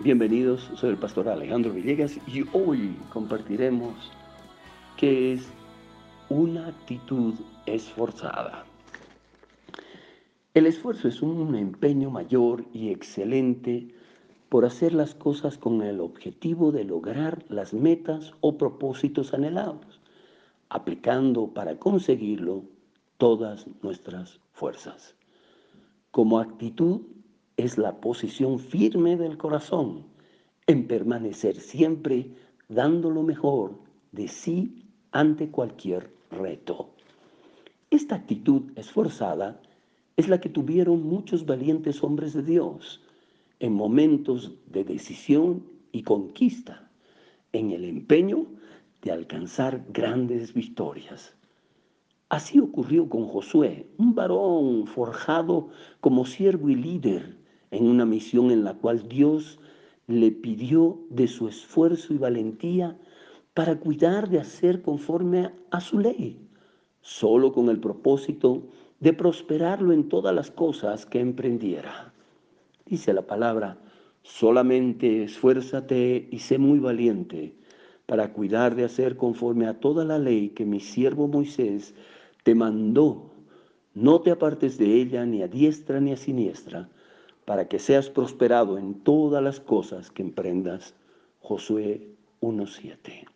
Bienvenidos, soy el pastor Alejandro Villegas y hoy compartiremos qué es una actitud esforzada. El esfuerzo es un empeño mayor y excelente por hacer las cosas con el objetivo de lograr las metas o propósitos anhelados, aplicando para conseguirlo todas nuestras fuerzas. Como actitud es la posición firme del corazón en permanecer siempre dando lo mejor de sí ante cualquier reto. Esta actitud esforzada es la que tuvieron muchos valientes hombres de Dios en momentos de decisión y conquista, en el empeño de alcanzar grandes victorias. Así ocurrió con Josué, un varón forjado como siervo y líder en una misión en la cual Dios le pidió de su esfuerzo y valentía para cuidar de hacer conforme a su ley, solo con el propósito de prosperarlo en todas las cosas que emprendiera. Dice la palabra, solamente esfuérzate y sé muy valiente para cuidar de hacer conforme a toda la ley que mi siervo Moisés te mandó. No te apartes de ella ni a diestra ni a siniestra para que seas prosperado en todas las cosas que emprendas. Josué 1.7.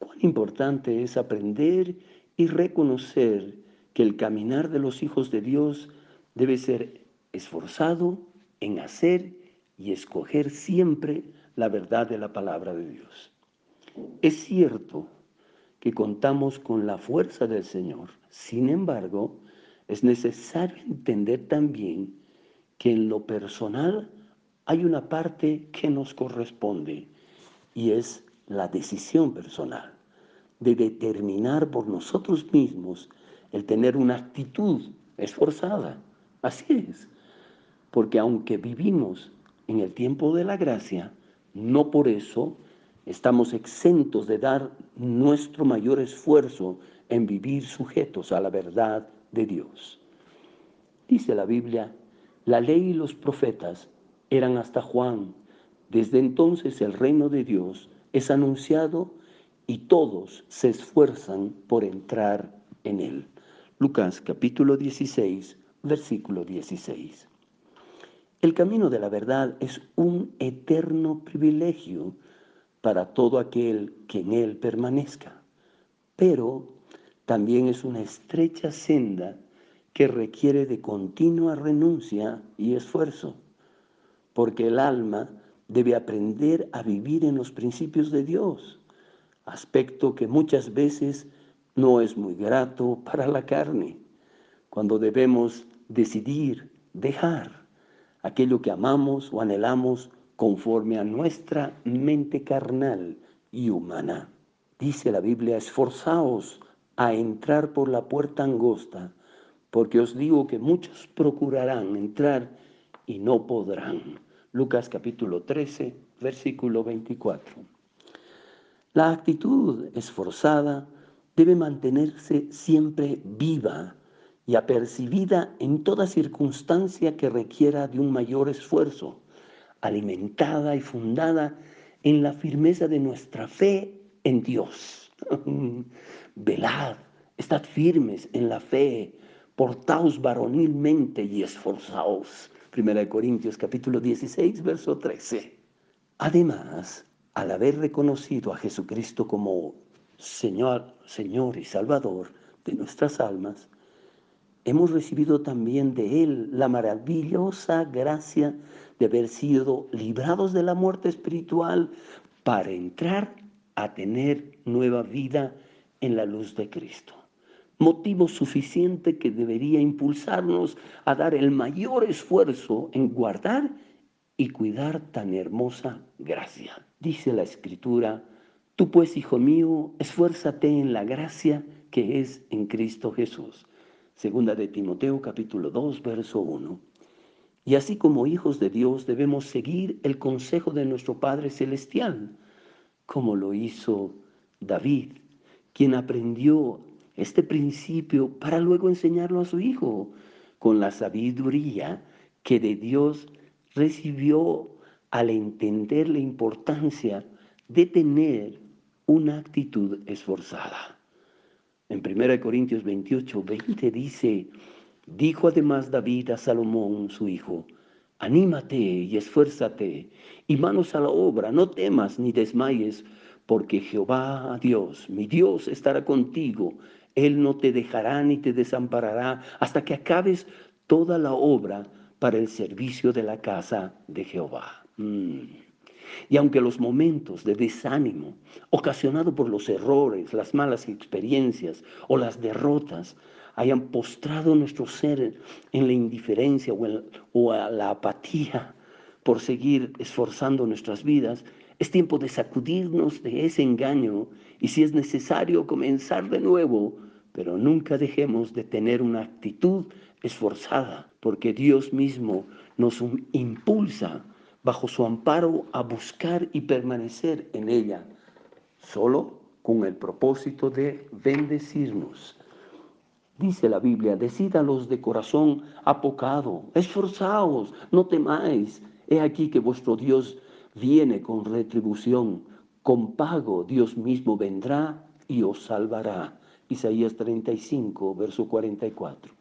Cuán importante es aprender y reconocer que el caminar de los hijos de Dios debe ser esforzado en hacer y escoger siempre la verdad de la palabra de Dios. Es cierto que contamos con la fuerza del Señor, sin embargo, es necesario entender también que en lo personal hay una parte que nos corresponde y es la decisión personal de determinar por nosotros mismos el tener una actitud esforzada. Así es, porque aunque vivimos en el tiempo de la gracia, no por eso estamos exentos de dar nuestro mayor esfuerzo en vivir sujetos a la verdad de Dios. Dice la Biblia la ley y los profetas eran hasta Juan. Desde entonces el reino de Dios es anunciado y todos se esfuerzan por entrar en él. Lucas capítulo 16, versículo 16. El camino de la verdad es un eterno privilegio para todo aquel que en él permanezca, pero también es una estrecha senda que requiere de continua renuncia y esfuerzo, porque el alma debe aprender a vivir en los principios de Dios, aspecto que muchas veces no es muy grato para la carne, cuando debemos decidir dejar aquello que amamos o anhelamos conforme a nuestra mente carnal y humana. Dice la Biblia, esforzaos a entrar por la puerta angosta, porque os digo que muchos procurarán entrar y no podrán. Lucas capítulo 13, versículo 24. La actitud esforzada debe mantenerse siempre viva y apercibida en toda circunstancia que requiera de un mayor esfuerzo, alimentada y fundada en la firmeza de nuestra fe en Dios. Velad, estad firmes en la fe, portaos varonilmente y esforzaos. Primera de Corintios capítulo 16, verso 13. Además, al haber reconocido a Jesucristo como Señor, Señor y Salvador de nuestras almas, hemos recibido también de Él la maravillosa gracia de haber sido librados de la muerte espiritual para entrar a tener nueva vida en la luz de Cristo motivo suficiente que debería impulsarnos a dar el mayor esfuerzo en guardar y cuidar tan hermosa gracia. Dice la escritura, tú pues, hijo mío, esfuérzate en la gracia que es en Cristo Jesús. Segunda de Timoteo capítulo 2, verso 1. Y así como hijos de Dios debemos seguir el consejo de nuestro Padre Celestial, como lo hizo David, quien aprendió este principio para luego enseñarlo a su hijo con la sabiduría que de Dios recibió al entender la importancia de tener una actitud esforzada. En 1 Corintios 28, 20 dice, dijo además David a Salomón, su hijo, anímate y esfuérzate, y manos a la obra, no temas ni desmayes, porque Jehová Dios, mi Dios, estará contigo. Él no te dejará ni te desamparará hasta que acabes toda la obra para el servicio de la casa de Jehová. Mm. Y aunque los momentos de desánimo ocasionados por los errores, las malas experiencias o las derrotas hayan postrado nuestro ser en la indiferencia o, o a la apatía por seguir esforzando nuestras vidas, es tiempo de sacudirnos de ese engaño y si es necesario comenzar de nuevo, pero nunca dejemos de tener una actitud esforzada, porque Dios mismo nos impulsa bajo su amparo a buscar y permanecer en ella, solo con el propósito de bendecirnos. Dice la Biblia, decídalos de corazón apocado, esforzaos, no temáis. He aquí que vuestro Dios viene con retribución, con pago Dios mismo vendrá y os salvará. Isaías 35, verso 44.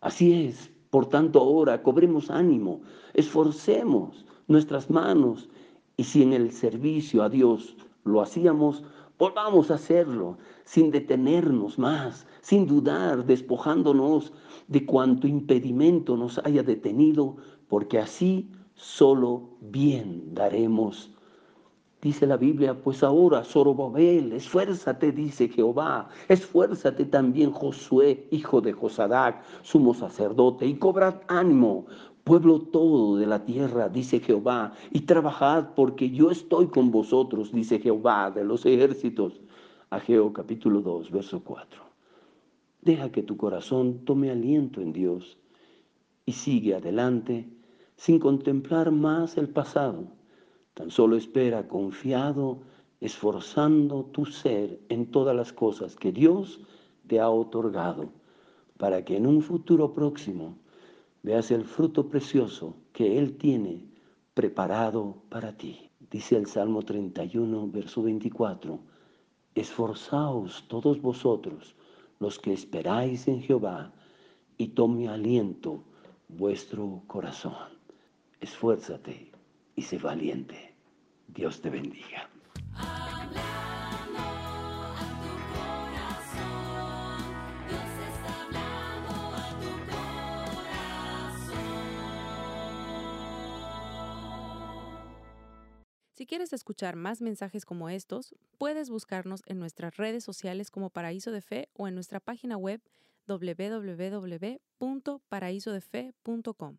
Así es, por tanto ahora cobremos ánimo, esforcemos nuestras manos y si en el servicio a Dios lo hacíamos, volvamos a hacerlo sin detenernos más, sin dudar, despojándonos de cuanto impedimento nos haya detenido, porque así solo bien daremos. Dice la Biblia, pues ahora, Zorobabel, esfuérzate, dice Jehová, esfuérzate también Josué, hijo de Josadac, sumo sacerdote, y cobrad ánimo, pueblo todo de la tierra, dice Jehová, y trabajad porque yo estoy con vosotros, dice Jehová de los ejércitos. Ageo capítulo 2, verso 4. Deja que tu corazón tome aliento en Dios y sigue adelante sin contemplar más el pasado. Tan solo espera confiado, esforzando tu ser en todas las cosas que Dios te ha otorgado, para que en un futuro próximo veas el fruto precioso que Él tiene preparado para ti. Dice el Salmo 31, verso 24, esforzaos todos vosotros los que esperáis en Jehová, y tome aliento vuestro corazón esfuérzate y sé valiente. Dios te bendiga. Si quieres escuchar más mensajes como estos, puedes buscarnos en nuestras redes sociales como Paraíso de Fe o en nuestra página web www.paraisodefe.com.